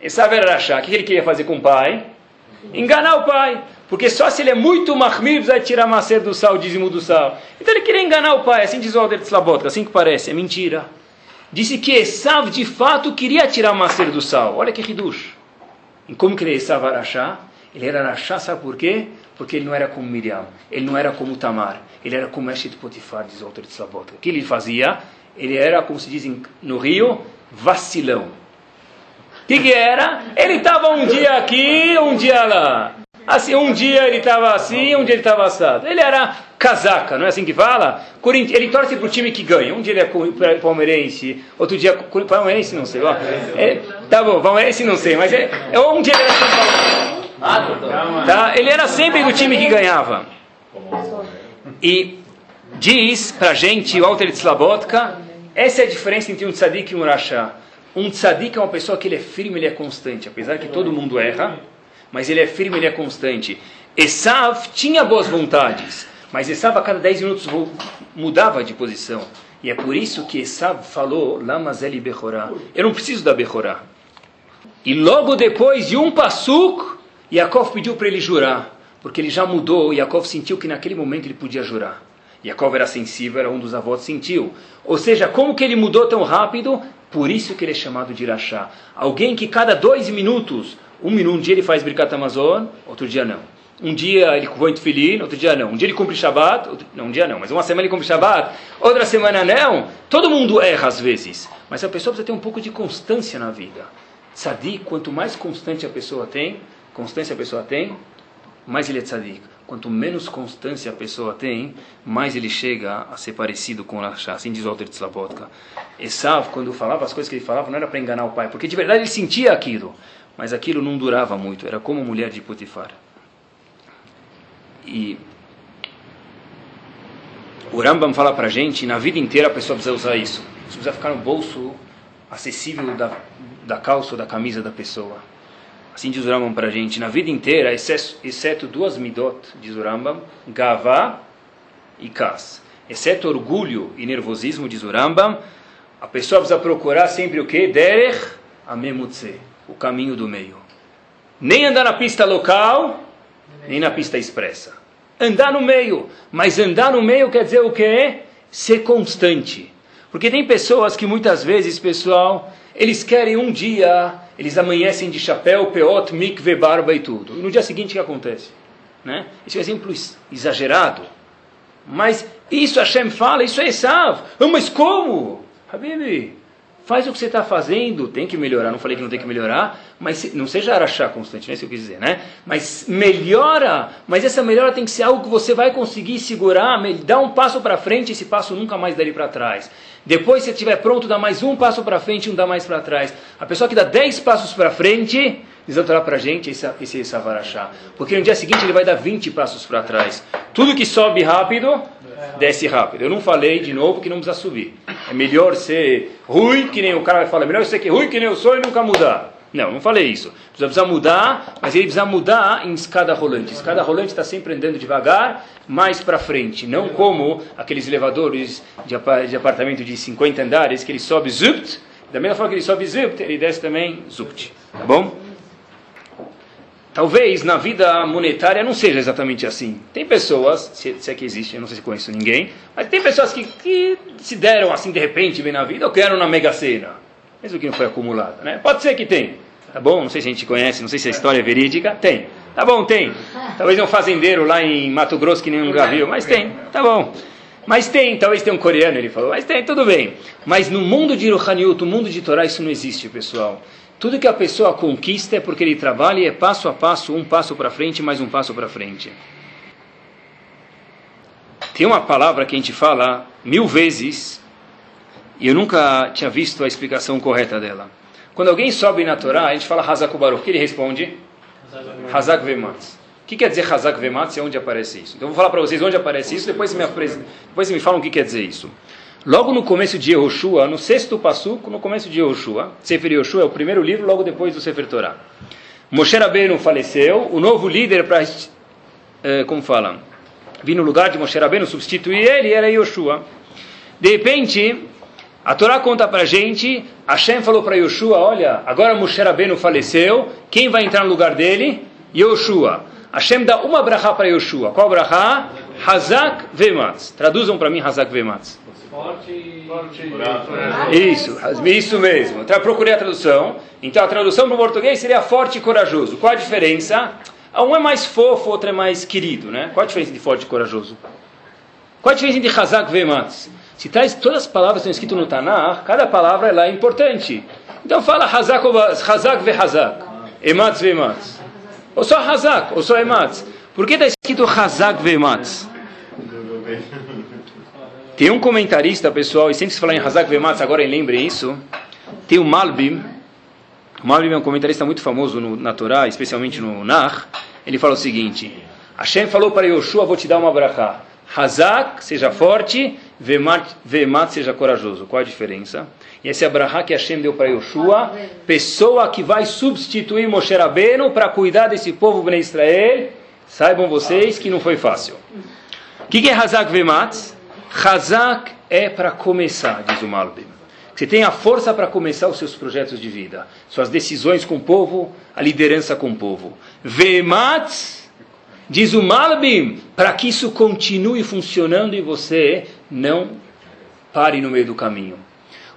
Esav era Rashá. O que ele queria fazer com o pai? Enganar o pai. Porque só se ele é muito mahmir, vai tirar macer do sal, dízimo do sal. Então ele queria enganar o pai. Assim diz o Alder Tzlabotka, assim que parece. É mentira. Disse que Esav, de fato, queria tirar macer do sal. Olha que ridush. E como que ele Esav era Rashá? Ele era Rashá, sabe por quê? Porque ele não era como Miriam. Ele não era como Tamar. Ele era como Eshet Potifar, diz o Alter Tzlabotka. O que ele fazia? Ele era, como se diz no Rio, vacilão. Que, que era? Ele estava um dia aqui, um dia lá. Assim, um dia ele estava assim, um dia ele estava assado. Ele era casaca, não é assim que fala? Ele torce para o time que ganha. Um dia ele é palmeirense, outro dia palmeirense, não sei. É, tá bom, palmeirense não sei, mas é, é um dia ele era Paulo. Tá? Ele era sempre do time que ganhava. E diz pra gente o Alter Tzlabotka, essa é a diferença entre um tzadik e um rachá. Um tzadik é uma pessoa que ele é firme, ele é constante, apesar que todo mundo erra, mas ele é firme, ele é constante. Esav tinha boas vontades, mas Esav a cada 10 minutos mudava de posição. E é por isso que Esav falou, Lamazeli Bechorá. Eu não preciso da Bechorá. E logo depois de um passuk, Yaakov pediu para ele jurar, porque ele já mudou, Yaakov sentiu que naquele momento ele podia jurar. Yaakov era sensível, era um dos avós, sentiu. Ou seja, como que ele mudou tão rápido? Por isso que ele é chamado de Irachá. Alguém que cada dois minutos, um minuto, um dia ele faz Birkat Amazon, outro dia não. Um dia ele põe Tefilin, outro dia não. Um dia ele cumpre Shabbat, outro... não, um dia não, mas uma semana ele cumpre Shabbat, outra semana não. Todo mundo erra às vezes, mas a pessoa precisa ter um pouco de constância na vida. Tzadik, quanto mais constante a pessoa tem, constância a pessoa tem, mais ele é tzadik. Quanto menos constância a pessoa tem, mais ele chega a ser parecido com o Rashá. Assim diz o Alter Tzlabotka. Esav, quando falava as coisas que ele falava, não era para enganar o pai, porque de verdade ele sentia aquilo. Mas aquilo não durava muito, era como a mulher de Potifar. E o Rambam fala para gente, na vida inteira a pessoa precisa usar isso. Você precisa ficar no bolso acessível da, da calça ou da camisa da pessoa. Assim diz o Rambam para a gente, na vida inteira, exceto, duas midot, diz o Rambam, gavá e kas. Exceto orgulho e nervosismo, diz o Rambam, a pessoa precisa procurar sempre o que? Derech amemutze, o caminho do meio. Nem andar na pista local, nem na pista expressa. Andar no meio. Mas andar no meio quer dizer o quê? Ser constante. Porque tem pessoas que muitas vezes, pessoal, eles querem um dia, eles amanhecem de chapéu, peot, mikve, barba e tudo. E no dia seguinte o que acontece? Né? Esse é um exemplo exagerado. Mas isso Hashem fala, isso é Esav. Mas como? Habibi, faz o que você está fazendo, tem que melhorar, não falei que não tem que melhorar, mas não seja araxá constante, não é isso que eu quis dizer, né? Mas melhora, mas essa melhora tem que ser algo que você vai conseguir segurar, dá um passo para frente, esse passo nunca mais dali para trás. Depois, se estiver pronto, dá mais um passo para frente e um dá mais para trás. A pessoa que dá dez passos para frente, eles vão para a gente esse, esse Savarachá. Porque no dia seguinte ele vai dar 20 passos para trás. Tudo que sobe rápido, desce rápido. Eu não falei de novo que não precisa subir. É melhor ser ruim, que nem o cara vai falar, é melhor ser que ruim que nem eu sou e nunca mudar. Não, não falei isso. Precisa mudar, mas ele precisa mudar em escada rolante. Escada rolante está sempre andando devagar, mais para frente. Não como aqueles elevadores de, apartamento de 50 andares, que ele sobe zupt, da mesma forma que ele sobe zupt, ele desce também zupt. Tá bom? Talvez na vida monetária não seja exatamente assim. Tem pessoas, se, se é que existe, eu não sei se conheço ninguém, mas tem pessoas que, que se deram assim de repente bem na vida, ou quero na Mega Sena, mesmo que não foi acumulada. Né? Pode ser que tem. Tá bom? Não sei se a gente conhece, não sei se a história é verídica. Tem. Tá bom, tem. Talvez um fazendeiro lá em Mato Grosso que nenhum viu, mas tem. Tá bom. Mas tem, talvez tenha um coreano, ele falou, mas tem, tudo bem. Mas no mundo de Ruhaniut, no mundo de Torá, isso não existe, pessoal. Tudo que a pessoa conquista é porque ele trabalha e é passo a passo, um passo para frente, mais um passo para frente. Tem uma palavra que a gente fala mil vezes e eu nunca tinha visto a explicação correta dela. Quando alguém sobe na Torá, a gente fala Hazak. O que ele responde? Hazak Vematz. O que quer dizer Hazak Vematz e onde aparece isso? Então eu vou falar para vocês onde aparece isso, depois me, apres... depois me falam o que quer dizer isso. Logo no começo de Yehoshua, no sexto passuco, no começo de Yehoshua, Sefer Yehoshua é o primeiro livro, logo depois do Sefer Torah. Moshe Rabbeinu faleceu, o novo líder para, é, como fala, vir no lugar de Moshe Rabbeinu, substituir ele, era Yehoshua. De repente, a Torá conta para a gente, Hashem falou para Yoshua, olha, agora Moshe Rabbeinu faleceu, quem vai entrar no lugar dele? Yoshua. Hashem dá uma brachá para Yoshua. Qual brachá? Hazak Vematz. Traduzam para mim Hazak Vematz. Forte, forte. Isso, isso mesmo. Então, procurei a tradução. Então a tradução para o português seria forte e corajoso. Qual a diferença? Um é mais fofo, outro é mais querido, né? Qual a diferença de forte e corajoso? Qual a diferença de Hazak Vematz? Se traz todas as palavras que estão escritas no Tanakh, cada palavra ela é importante. Então fala Hazak, hazak ve Hazak, Ematz ve Ematz. Ou só Hazak, ou só Ematz. Por que está escrito Hazak ve Ematz? Tem um comentarista, pessoal, e sempre se fala em Hazak ve Ematz, agora lembrem isso. Tem o Malbim. O Malbim é um comentarista muito famoso no, na Torá, especialmente no Nar. Ele fala o seguinte: Hashem falou para Yoshua, vou te dar uma brachá. Hazak, seja forte, Vemat, Vemat, seja corajoso. Qual a diferença? E esse é a brachá que Hashem deu para Yoshua, pessoa que vai substituir Moshe Rabbeinu para cuidar desse povo Bnei Israel. Saibam vocês que não foi fácil. O que, que é Hazak Vemat? Hazak é para começar, diz o Malbim. Você tem a força para começar os seus projetos de vida, suas decisões com o povo, a liderança com o povo. Vemat, diz o Malbim, para que isso continue funcionando e você não pare no meio do caminho.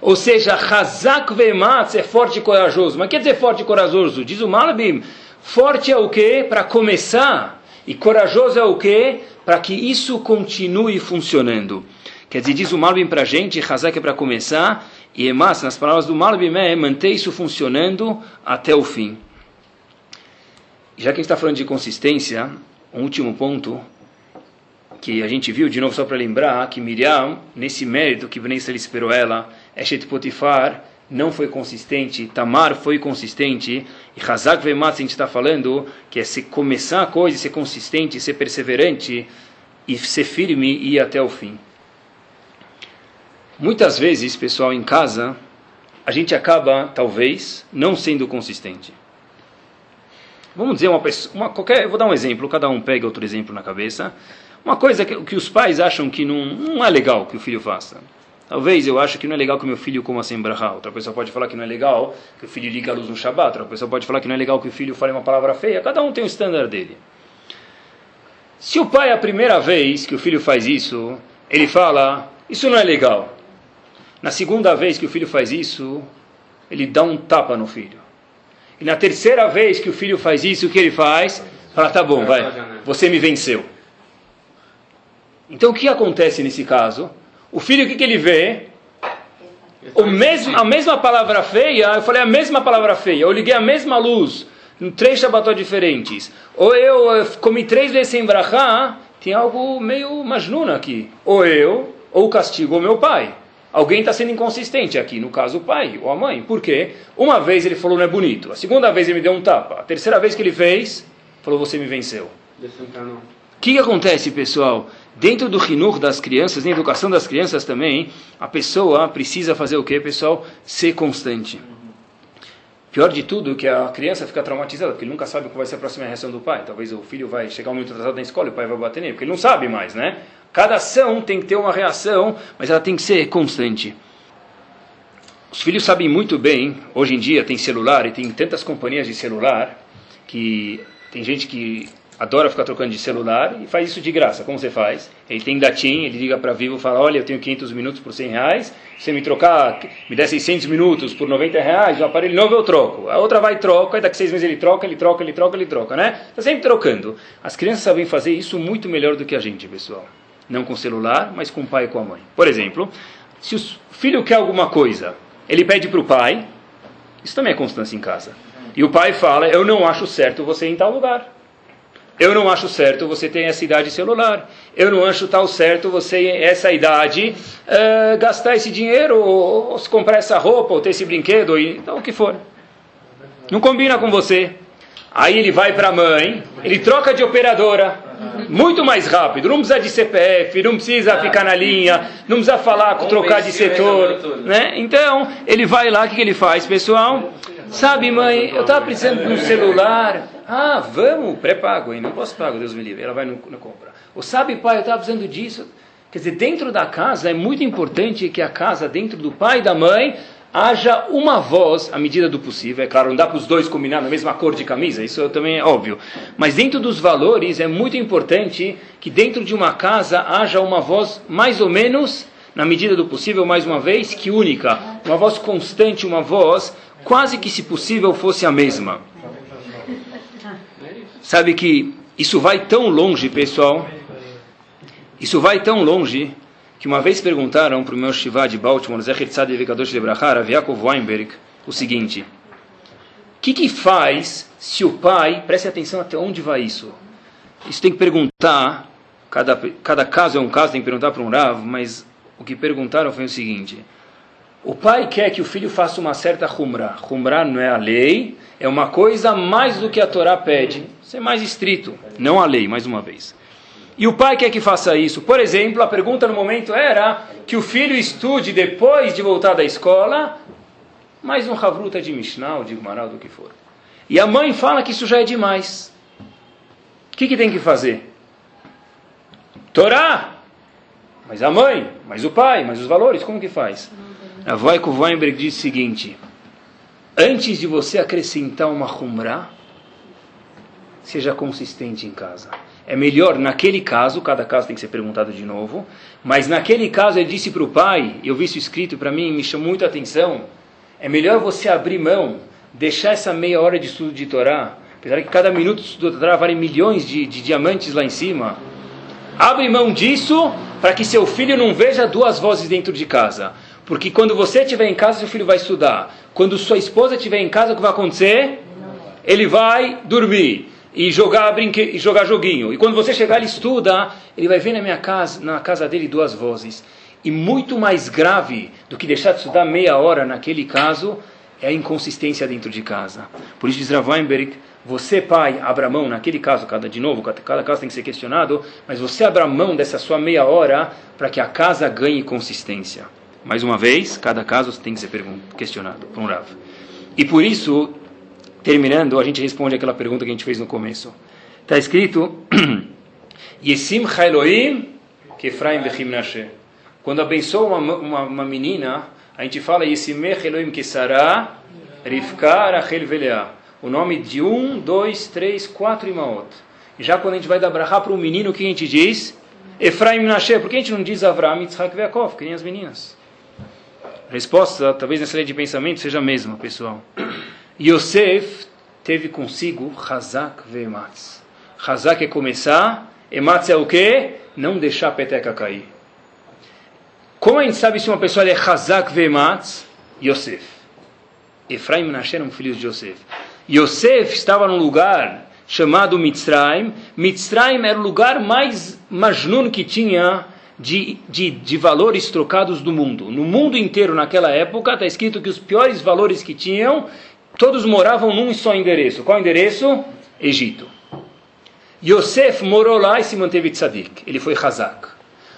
Ou seja, Hazak Vemat é forte e corajoso. Mas quer dizer forte e corajoso? Diz o Malbim, forte é o que? Para começar. E corajoso é o que? Para que isso continue funcionando. Quer dizer, diz o Malbim para a gente, Hazak é para começar, e Emas, nas palavras do Malbim, é manter isso funcionando até o fim. Já que a gente está falando de consistência, um último ponto que a gente viu, de novo só para lembrar, que Miriam, nesse mérito que Ben Israel esperou ela, Eshet Potifar não foi consistente, Tamar foi consistente, e Hazak Vemat, a gente está falando que é se começar a coisa, ser consistente, ser perseverante, e ser firme e ir até o fim. Muitas vezes, pessoal, em casa, a gente acaba, talvez, não sendo consistente. Vamos dizer uma pessoa, uma, qualquer, eu vou dar um exemplo, cada um pega outro exemplo na cabeça. Uma coisa que, que os pais acham que não, não é legal que o filho faça. Talvez eu acho que não é legal que o meu filho coma sem brahá. Outra pessoa pode falar que não é legal que o filho liga a luz no Shabbat. Outra pessoa pode falar que não é legal que o filho fale uma palavra feia. Cada um tem o estándar dele. Se o pai, a primeira vez que o filho faz isso, ele fala, isso não é legal. Na segunda vez que o filho faz isso, ele dá um tapa no filho. E na terceira vez que o filho faz isso, o que ele faz? Fala, tá bom, vai, você me venceu. Então o que acontece nesse caso? O filho, o que, que ele vê? O mesmo, a mesma palavra feia, eu falei a mesma palavra feia, eu liguei a mesma luz, em três Shabbatot diferentes. Ou eu, eu comi três vezes sem brachá, tem algo meio majnuna aqui. Ou eu, ou castigo o meu pai. Alguém está sendo inconsistente aqui, no caso o pai ou a mãe. Por quê? Uma vez ele falou não é bonito, a segunda vez ele me deu um tapa, a terceira vez que ele fez, falou você me venceu. O que, que acontece, pessoal? Dentro do rinur das crianças, na educação das crianças também, a pessoa precisa fazer o quê, pessoal? Ser constante. Pior de tudo, que a criança fica traumatizada, porque ele nunca sabe qual vai ser a próxima reação do pai. Talvez o filho vai chegar um minuto atrasado na escola e o pai vai bater nele, porque ele não sabe mais, né? Cada ação tem que ter uma reação, mas ela tem que ser constante. Os filhos sabem muito bem, hoje em dia tem celular e tem tantas companhias de celular, que tem gente que adora ficar trocando de celular e faz isso de graça. Como você faz? Ele tem datim, ele liga para Vivo e fala, olha, eu tenho 500 minutos por 100 reais, se você me trocar, me der 600 minutos por 90 reais, o aparelho novo eu troco. A outra vai e troca, e daqui a seis meses ele troca, ele troca, ele troca, ele troca, né? Está sempre trocando. As crianças sabem fazer isso muito melhor do que a gente, pessoal. Não com celular, mas com o pai e com a mãe. Por exemplo, se o filho quer alguma coisa, ele pede para o pai, isso também é constância em casa. E o pai fala, eu não acho certo você ir em tal lugar. Eu não acho certo você ter essa idade celular. Eu não acho tal certo você, essa idade, uh, gastar esse dinheiro, ou, ou, comprar essa roupa, ou ter esse brinquedo, ou então o que for. Não combina com você. Aí ele vai para a mãe, ele troca de operadora, muito mais rápido. Não precisa de CPF, não precisa ficar na linha, não precisa falar, trocar de setor. Né? Então, ele vai lá, o que, que ele faz, pessoal? Sabe, mãe, eu estava precisando de um celular. Ah, vamos, pré-pago, hein? Não posso pagar, Deus me livre. Ela vai no, no compra. Ou sabe, pai, eu estava precisando disso. Quer dizer, dentro da casa é muito importante que a casa, dentro do pai e da mãe, haja uma voz à medida do possível. É claro, não dá para os dois combinar na mesma cor de camisa, isso também é óbvio. Mas dentro dos valores é muito importante que dentro de uma casa haja uma voz mais ou menos, na medida do possível, mais uma vez, que única. Uma voz constante, uma voz quase que, se possível, fosse a mesma. Sabe que isso vai tão longe, pessoal. Isso vai tão longe que uma vez perguntaram para o meu Shiva de Baltimore, Zé Herzad Evikadosh Lebrachar, Aviakov Weinberg, o seguinte: O que, que faz se o pai, preste atenção até onde vai isso? Isso tem que perguntar, cada, cada caso é um caso, tem que perguntar para um Rav, mas o que perguntaram foi o seguinte: O pai quer que o filho faça uma certa humra. Humra não é a lei, é uma coisa mais do que a Torá pede. Ser mais estrito, não a lei, mais uma vez. E o pai quer que faça isso. Por exemplo, a pergunta no momento era que o filho estude depois de voltar da escola, mais um Havruta de Mishnah, ou de Gumaral, do que for. E a mãe fala que isso já é demais. O que, que tem que fazer? Torá! Mas a mãe, mas o pai, mas os valores, como que faz? A Vaiko Weinberg diz o seguinte: antes de você acrescentar uma Humrah, seja consistente em casa. É melhor, naquele caso, cada caso tem que ser perguntado de novo, mas naquele caso ele disse para o pai, eu vi isso escrito para mim, me chamou muita atenção, é melhor você abrir mão, deixar essa meia hora de estudo de Torá, apesar que cada minuto de estudo de Torá vale milhões de, de diamantes lá em cima, abre mão disso para que seu filho não veja duas vozes dentro de casa. Porque quando você estiver em casa, seu filho vai estudar. Quando sua esposa estiver em casa, o que vai acontecer? Ele vai dormir e jogar brinque... jogar joguinho. E quando você chegar, ele estuda, ele vai ver na minha casa, na casa dele duas vozes. E muito mais grave do que deixar de estudar meia hora naquele caso é a inconsistência dentro de casa. Por isso diz Rav Weinberg, você pai abra mão, naquele caso, cada de novo, cada caso tem que ser questionado, mas você abra mão dessa sua meia hora para que a casa ganhe consistência. Mais uma vez, cada caso tem que ser questionado por um Rav. E por isso, terminando, a gente responde aquela pergunta que a gente fez no começo. Está escrito: Yesim Elohim Kefraim Bechim Nashe. Quando abençoa uma, uma, uma, menina, a gente fala Yesimech Elohim Kesara Rivka Rachel Velea. O nome de um, dois, três, quatro imaot. Já quando a gente vai dar brahá para um menino, o que a gente diz? Efraim Nashe. Por que a gente não diz Avram, Yitzhak Veakov, que nem as meninas? Resposta, talvez nessa lei de pensamento, seja a mesma, pessoal. Yosef teve consigo Hazak ve'ematz. Hazak é começar, Ematz é o quê? Não deixar a peteca cair. Como a gente sabe se uma pessoa é Hazak ve'ematz? Yosef. Efraim e Menashe eram filhos de Yosef. Yosef estava num lugar chamado Mitzrayim. Mitzrayim era o lugar mais majnun que tinha de, de, de valores trocados do mundo. No mundo inteiro, naquela época, está escrito que os piores valores que tinham Todos moravam num só endereço. Qual endereço? Egito. Yosef morou lá e se manteve tzadik. Ele foi Hazak.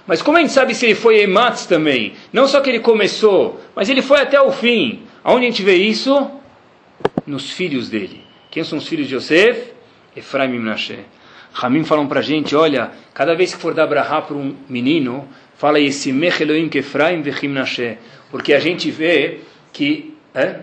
Mas como a gente sabe se ele foi Ematz também? Não só que ele começou, mas ele foi até o fim. Aonde a gente vê isso? Nos filhos dele. Quem são os filhos de Yosef? Efraim e Menashe. Ramim falam para a gente, olha, cada vez que for dar brahá para um menino, fala Yesimech Elohim Kefraim Vechim Menashe. Porque a gente vê que... É?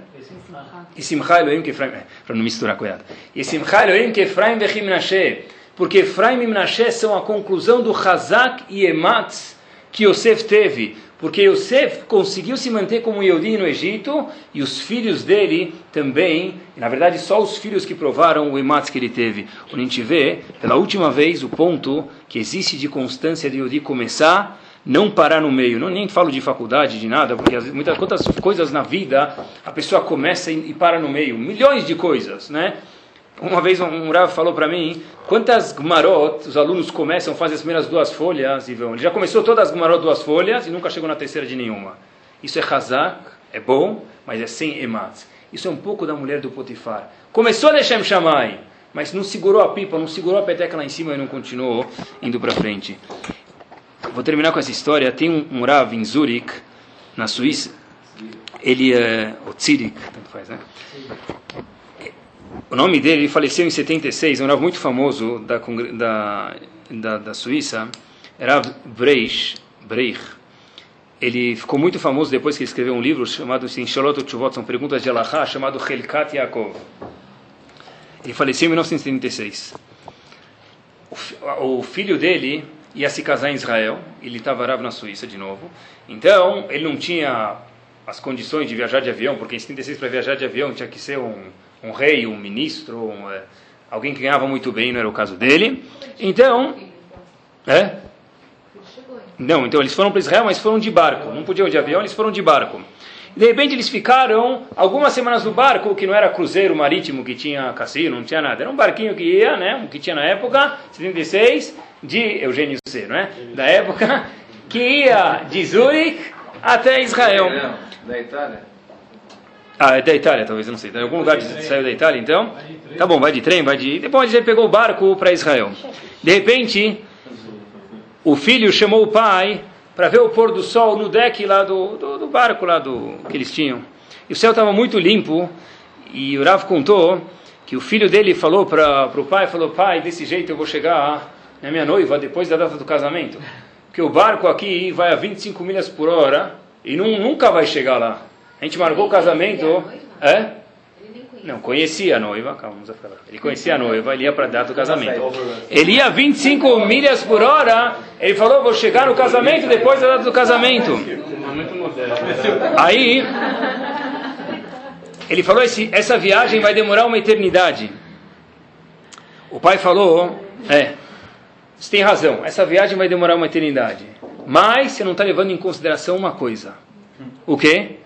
E Simcha Elohim para não misturar, cuidado. E Simcha Elohim que Efraim vechim Menashe, porque Efraim e Menashe são a conclusão do Hazak e Ematz que Yosef teve, porque Yosef conseguiu se manter como Yehudi no Egito, e os filhos dele também, na verdade só os filhos que provaram o Ematz que ele teve. Quando a gente vê, pela última vez, o ponto que existe de constância de Yehudi começar não parar no meio. Não nem falo de faculdade, de nada, porque muitas quantas coisas na vida a pessoa começa e, e para no meio. Milhões de coisas, né? Uma vez um, Rav falou para mim, quantas Gumarot os alunos começam, fazem as primeiras duas folhas e vão. Ele já começou todas as Gumarot duas folhas e nunca chegou na terceira de nenhuma. Isso é Hazak, é bom, mas é sem Ematz. Isso é um pouco da mulher do Potifar. Começou a deixar Shammai, mas não segurou a pipa, não segurou a peteca lá em cima e não continuou indo para frente. Vou terminar com essa história. Tem um, um Rav em Zurich, na Suíça. Ele é. O Zurich, tanto faz, né? O nome dele, ele faleceu em 76, é um Rav muito famoso da, da, da, da Suíça. Rav Breich. Breich. Ele ficou muito famoso depois que escreveu um livro chamado Shalot Tshuvot, são perguntas de Allahá, chamado Helkat Yaakov. Ele faleceu em 1936. O, o filho dele ia se casar em Israel, ele estava na Suíça de novo. Então, ele não tinha as condições de viajar de avião, porque em 76 para viajar de avião tinha que ser um, um rei, um ministro, um, é, alguém que ganhava muito bem, não era o caso dele. Então, é? Não, então eles foram para Israel, mas foram de barco. Não podiam de avião, eles foram de barco. De repente eles ficaram algumas semanas no barco, que não era cruzeiro marítimo, que tinha cassino, não tinha nada. Era um barquinho que ia, né, que tinha na época, 76, de Eugênio C, não é? Da época, que ia de Zurich até Israel. Da Itália. Ah, é da Itália, talvez, eu não sei. Em algum lugar que saiu da Itália, então? Tá bom, vai de trem, vai de... Depois ele pegou o barco para Israel. De repente, o filho chamou o pai para ver o pôr do sol no deck lá do, do, do barco lá do, que eles tinham. E o céu estava muito limpo, e o Rav contou que o filho dele falou para o pai, falou, pai, desse jeito eu vou chegar na minha noiva depois da data do casamento. Porque o barco aqui vai a 25 milhas por hora e não, nunca vai chegar lá. A gente marcou o casamento... É? Não, conhecia a noiva, calma, vamos falar. Ele conhecia a noiva, ele ia para a data do casamento. Ele ia 25 milhas por hora, ele falou, vou chegar no casamento depois da data do casamento. Aí, ele falou, Esse, essa viagem vai demorar uma eternidade. O pai falou, é, você tem razão, essa viagem vai demorar uma eternidade. Mas você não está levando em consideração uma coisa. O quê?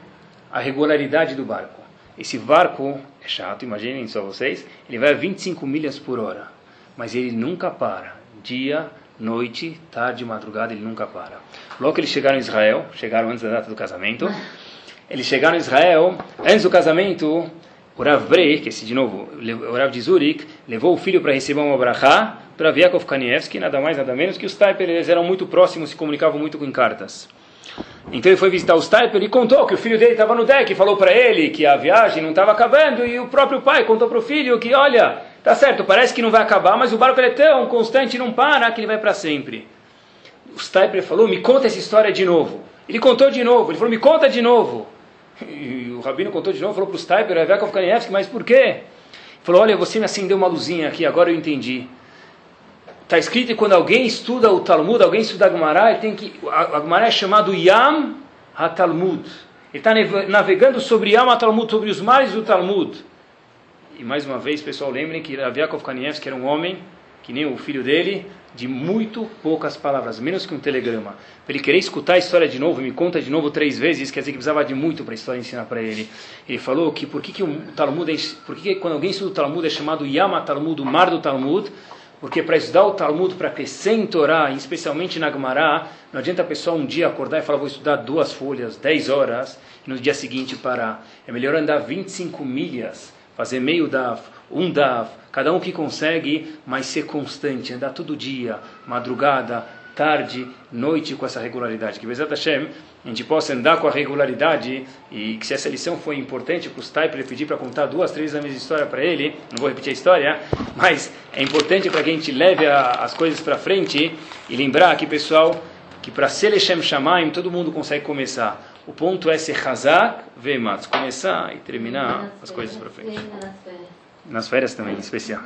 A regularidade do barco. Esse barco é chato, imaginem só vocês. Ele vai a 25 milhas por hora, mas ele nunca para. Dia, noite, tarde, madrugada, ele nunca para. Logo que eles chegaram em Israel, chegaram antes da data do casamento, eles chegaram em Israel, antes do casamento, o Rav Brei, que esse de novo, o Rav de Zurich, levou o filho para receber uma brachá para Viakov Kanievski, nada mais, nada menos, que os Taiper, eles eram muito próximos, se comunicavam muito com cartas. Então ele foi visitar os Taiper e contou que o filho dele estava no deck, falou para ele que a viagem não estava acabando, e o próprio pai contou para o filho que, olha, tá certo, parece que não vai acabar, mas o barco é tão constante, não para, que ele vai para sempre. O Steiper falou, me conta essa história de novo. Ele contou de novo, ele falou, me conta de novo. E o Rabino contou de novo, falou para o Steiper, Ravekov Kanievski, mas por quê? Ele falou, olha, você me acendeu uma luzinha aqui, agora eu entendi. Está escrito que quando alguém estuda o Talmud, alguém estuda a Gemara, ele tem que, a Gemara é chamado Yam HaTalmud. Ele está navegando sobre Yam HaTalmud, sobre os mares do Talmud. E mais uma vez, pessoal, lembrem que Rav Yaakov Kanievski era um homem, que nem o filho dele, de muito poucas palavras, menos que um telegrama. Para ele querer escutar a história de novo, me conta de novo três vezes, quer dizer que precisava de muito para a história ensinar para ele. Ele falou que por que, que o Talmud, é, por que, que quando alguém estuda o Talmud é chamado Yama Talmud, o mar do Talmud, porque para estudar o Talmud, para crescer em Torá, especialmente na Gemara, não adianta a pessoa um dia acordar e falar, vou estudar duas folhas, dez horas, e no dia seguinte parar. É melhor andar 25 milhas, fazer meio DAF, um DAF, cada um que consegue, mas ser constante, andar todo dia, madrugada, tarde, noite com essa regularidade. Que Bezat Hashem, a gente possa andar com a regularidade e que se essa lição foi importante para ele pedir para contar duas, três vezes a mesma história para ele, não vou repetir a história, mas é importante para que a gente leve a, as coisas para frente e lembrar aqui, pessoal, que para ser Lechem Shamaim todo mundo consegue começar. O ponto é ser Hazak Vematz, começar e terminar as coisas para frente. Nas férias também, em especial.